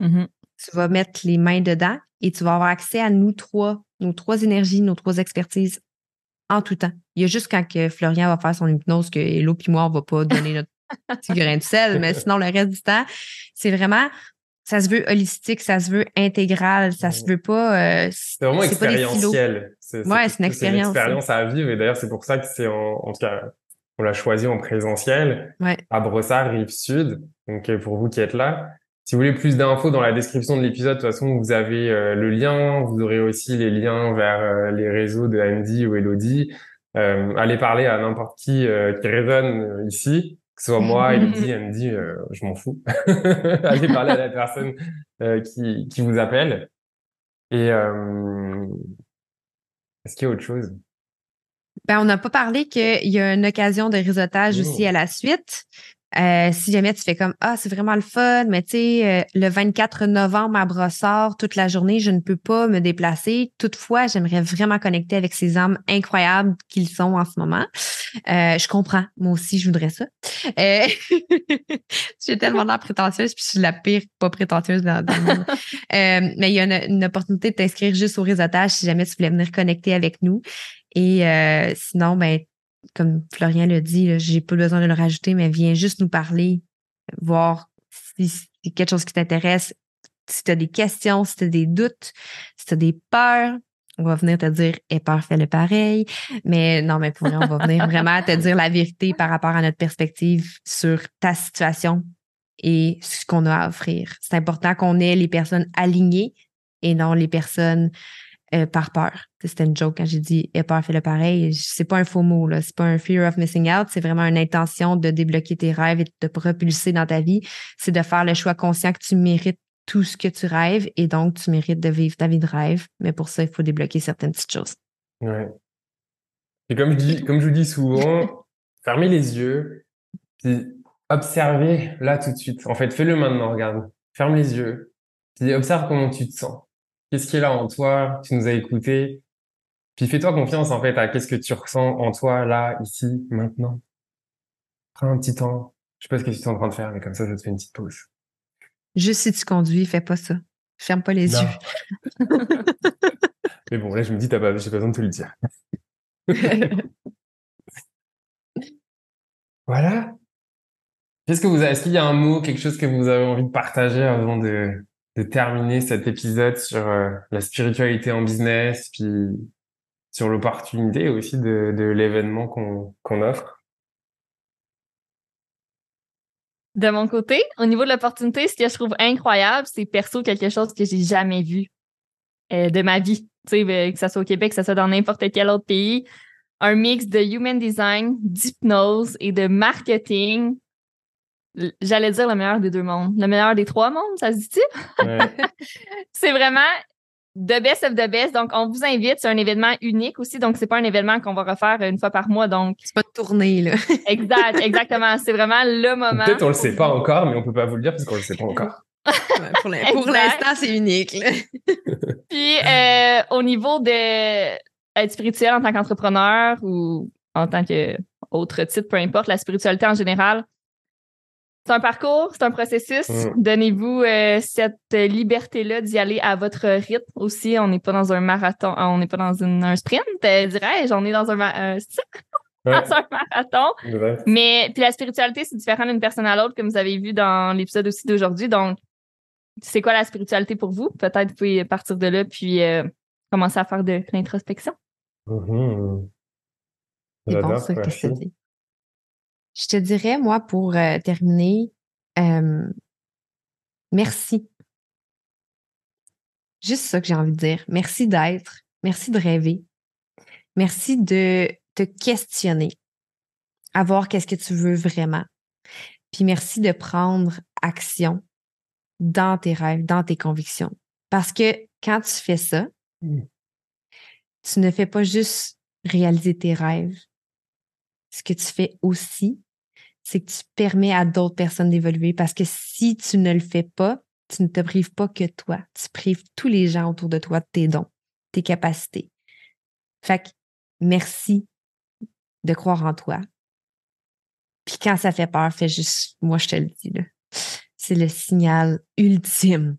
Mm-hmm. Tu vas mettre les mains dedans et tu vas avoir accès à nous trois, nos trois énergies, nos trois expertises en tout temps. Il y a juste quand que Florian va faire son hypnose que Hello puis moi, on va pas donner notre petit grain de sel, mais sinon, le reste du temps, c'est vraiment ça se veut holistique, ça se veut intégral, ça se veut pas. Euh, c'est vraiment expérientiel. C'est, ouais, c'est une expérience. C'est une expérience à vivre et d'ailleurs c'est pour ça que c'est en, en tout cas on l'a choisi en présentiel à Brossard, rive sud. Donc euh, pour vous qui êtes là, si vous voulez plus d'infos dans la description de l'épisode, de toute façon vous avez euh, le lien, vous aurez aussi les liens vers les réseaux de Andy ou Elodie. Allez parler à n'importe qui qui résonne ici que ce soit moi, Elodie, elle me dit, euh, je m'en fous. Allez parler à la personne euh, qui, qui vous appelle. Et euh, est-ce qu'il y a autre chose? Ben, on n'a pas parlé qu'il y a une occasion de réseautage aussi oh. à la suite. Euh, si jamais tu fais comme ah c'est vraiment le fun mais tu sais euh, le 24 novembre à Brossard toute la journée je ne peux pas me déplacer. Toutefois j'aimerais vraiment connecter avec ces âmes incroyables qu'ils sont en ce moment. Euh, je comprends. Moi aussi je voudrais ça. J'ai tellement l'air prétentieuse puis je suis la pire pas prétentieuse dans, le monde. Mais il y a une, opportunité de t'inscrire juste au réseautage si jamais tu voulais venir connecter avec nous. Et sinon ben comme Florian l'a dit, j'ai pas besoin de le rajouter, mais viens juste nous parler, voir si c'est quelque chose qui t'intéresse, si tu as des questions, si tu as des doutes, si tu as des peurs. On va venir te dire, et peur, fais le pareil. Mais non, mais pour on va venir vraiment te dire la vérité par rapport à notre perspective sur ta situation et ce qu'on a à offrir. C'est important qu'on ait les personnes alignées et non les personnes euh, par peur. C'était une joke quand j'ai dit aie peur, fais-le pareil. C'est pas un faux mot, là. C'est pas un fear of missing out. C'est vraiment une intention de débloquer tes rêves et de te propulser dans ta vie. C'est de faire le choix conscient que tu mérites tout ce que tu rêves et donc tu mérites de vivre ta vie de rêve. Mais pour ça, il faut débloquer certaines petites choses. Ouais. Et comme je dis, comme je vous dis souvent, fermez les yeux, puis observez là tout de suite. En fait, fais-le maintenant, regarde. Ferme les yeux, puis observe comment tu te sens. Qu'est-ce qui est là en toi Tu nous as écouté. Puis fais-toi confiance en fait à qu'est-ce que tu ressens en toi là, ici, maintenant. Prends un petit temps. Je sais pas ce que tu es en train de faire, mais comme ça, ça te fait une petite pause. Juste si tu conduis, fais pas ça. Ferme pas les yeux. mais bon, là, je me dis, t'as pas, j'ai pas besoin de te le dire. voilà. Qu'est-ce que vous avez, est-ce qu'il y a un mot, quelque chose que vous avez envie de partager avant de, de terminer cet épisode sur euh, la spiritualité en business, puis sur l'opportunité aussi de, l'événement qu'on offre. De mon côté, au niveau de l'opportunité, ce que je trouve incroyable, c'est perso quelque chose que j'ai jamais vu euh, de ma vie. Ben, que ce soit au Québec, que ce soit dans n'importe quel autre pays. Un mix de human design, d'hypnose et de marketing J'allais dire le meilleur des deux mondes. Le meilleur des trois mondes, ça se dit-tu? c'est vraiment de best of the best. Donc, on vous invite. C'est un événement unique aussi. Donc, c'est pas un événement qu'on va refaire une fois par mois. Donc, c'est pas de tournée, là. exact, exactement. C'est vraiment le moment. Peut-être on le sait pas encore, mais on peut pas vous le dire parce qu'on le sait pas encore. pour l'instant, c'est unique. Puis, euh, au niveau de être spirituel en tant qu'entrepreneur ou en tant que autre titre, peu importe, la spiritualité en général, c'est un parcours, c'est un processus. Mm. Donnez-vous euh, cette liberté-là d'y aller à votre rythme aussi. On n'est pas dans un marathon, on n'est pas dans un sprint, euh, dirais-je. On est dans un... Euh, dans un marathon. Mais puis la spiritualité, c'est différent d'une personne à l'autre, comme vous avez vu dans l'épisode aussi d'aujourd'hui. Donc, c'est quoi la spiritualité pour vous? Peut-être vous pouvez partir de là puis euh, commencer à faire de l'introspection. Mm-hmm. C'est bon je te dirais, moi, pour euh, terminer, euh, merci. Juste ça que j'ai envie de dire. Merci d'être. Merci de rêver. Merci de te questionner, à voir qu'est-ce que tu veux vraiment. Puis merci de prendre action dans tes rêves, dans tes convictions. Parce que quand tu fais ça, mmh. tu ne fais pas juste réaliser tes rêves. Ce que tu fais aussi, c'est que tu permets à d'autres personnes d'évoluer parce que si tu ne le fais pas, tu ne te prives pas que toi. Tu prives tous les gens autour de toi de tes dons, tes capacités. Fait que merci de croire en toi. Puis quand ça fait peur, fais juste, moi je te le dis, c'est le signal ultime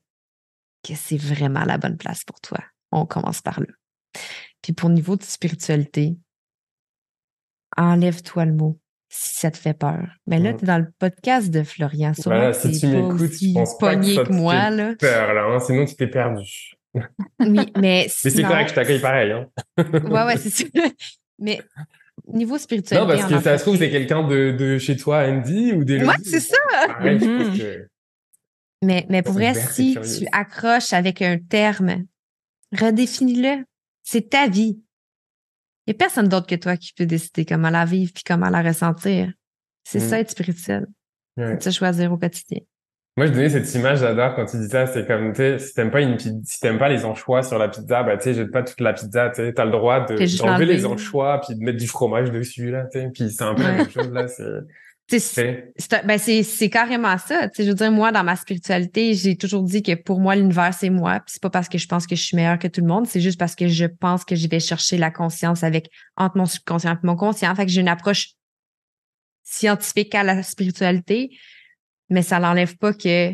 que c'est vraiment la bonne place pour toi. On commence par là. Puis pour niveau de spiritualité, enlève-toi le mot si ça te fait peur. Mais là, tu es dans le podcast de Florian. Voilà, si tu m'écoutes, je pense pas que ça te moi, là. peur, là. Hein, sinon, tu t'es perdu. oui, mais Mais c'est correct, je t'accueille pareil. Hein. ouais, ouais, c'est sûr. Mais niveau spirituel. Non, parce que ça se trouve, c'est quelqu'un de, de, chez toi, Andy, ou des Ouais, c'est ça. Mm-hmm. Mais, mais pour vrai, si tu accroches avec un terme, redéfinis-le. C'est ta vie. Il n'y a personne d'autre que toi qui peut décider comment la vivre puis comment la ressentir. C'est mm. ça être spirituel. C'est choisir au quotidien. Moi, je donnais cette image, j'adore quand tu dis ça, c'est comme, tu sais, si t'aimes pas une si t'aimes pas les anchois sur la pizza, bah, tu sais, jette pas toute la pizza, tu sais, t'as le droit de, d'enlever les anchois puis de mettre du fromage dessus, là, tu sais, puis c'est un peu la même chose, là, c'est, c'est, ben c'est, c'est carrément ça. Je veux dire, moi, dans ma spiritualité, j'ai toujours dit que pour moi, l'univers, c'est moi. C'est pas parce que je pense que je suis meilleure que tout le monde, c'est juste parce que je pense que je vais chercher la conscience avec entre mon subconscient et mon conscient. Fait que j'ai une approche scientifique à la spiritualité mais ça n'enlève pas que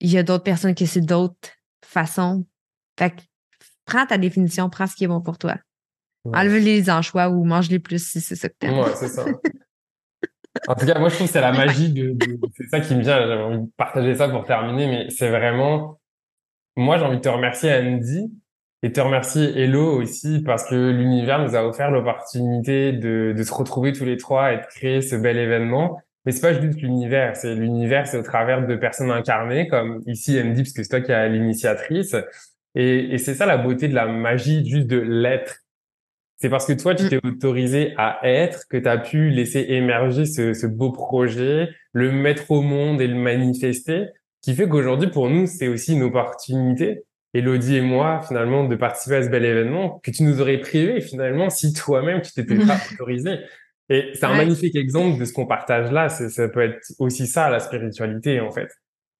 il y a d'autres personnes qui c'est d'autres façons. Fait que prends ta définition, prends ce qui est bon pour toi. Enlève les anchois ou mange-les plus si c'est ça que t'aimes. Ouais, c'est ça. En tout cas, moi, je trouve que c'est la magie de, c'est ça qui me vient. J'avais envie de partager ça pour terminer, mais c'est vraiment, moi, j'ai envie de te remercier, Andy, et te remercier, Hello, aussi, parce que l'univers nous a offert l'opportunité de, de se retrouver tous les trois et de créer ce bel événement. Mais c'est pas juste l'univers, c'est l'univers, c'est au travers de personnes incarnées, comme ici Andy, parce que c'est toi qui as l'initiatrice. Et, et c'est ça la beauté de la magie juste de l'être. C'est parce que toi, tu mm. t'es autorisé à être que tu as pu laisser émerger ce, ce, beau projet, le mettre au monde et le manifester, qui fait qu'aujourd'hui, pour nous, c'est aussi une opportunité, Elodie et moi, finalement, de participer à ce bel événement que tu nous aurais privé, finalement, si toi-même, tu t'étais pas autorisé. Et c'est un magnifique exemple de ce qu'on partage là. Ça peut être aussi ça, la spiritualité, en fait.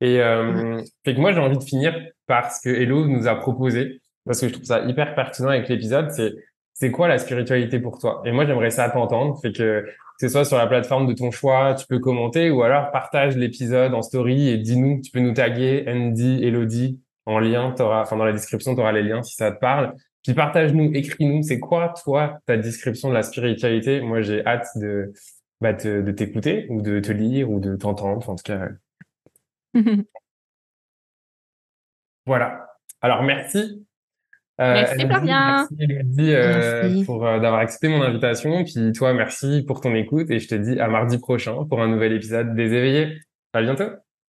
Et euh, fait que moi, j'ai envie de finir par ce que Hello nous a proposé, parce que je trouve ça hyper pertinent avec l'épisode. C'est c'est quoi la spiritualité pour toi? Et moi, j'aimerais ça t'entendre. Fait que que ce soit sur la plateforme de ton choix, tu peux commenter ou alors partage l'épisode en story et dis-nous. Tu peux nous taguer Andy, Elodie en lien. T'auras, enfin dans la description, tu auras les liens si ça te parle. Puis partage-nous, écris-nous, c'est quoi, toi, ta description de la spiritualité? Moi, j'ai hâte de, bah, de t'écouter ou de te lire ou de t'entendre, en tout cas. voilà. Alors, merci. Euh, merci, Florian. Merci, euh, pour euh, d'avoir accepté mon invitation. Puis toi, merci pour ton écoute et je te dis à mardi prochain pour un nouvel épisode des éveillés. À bientôt.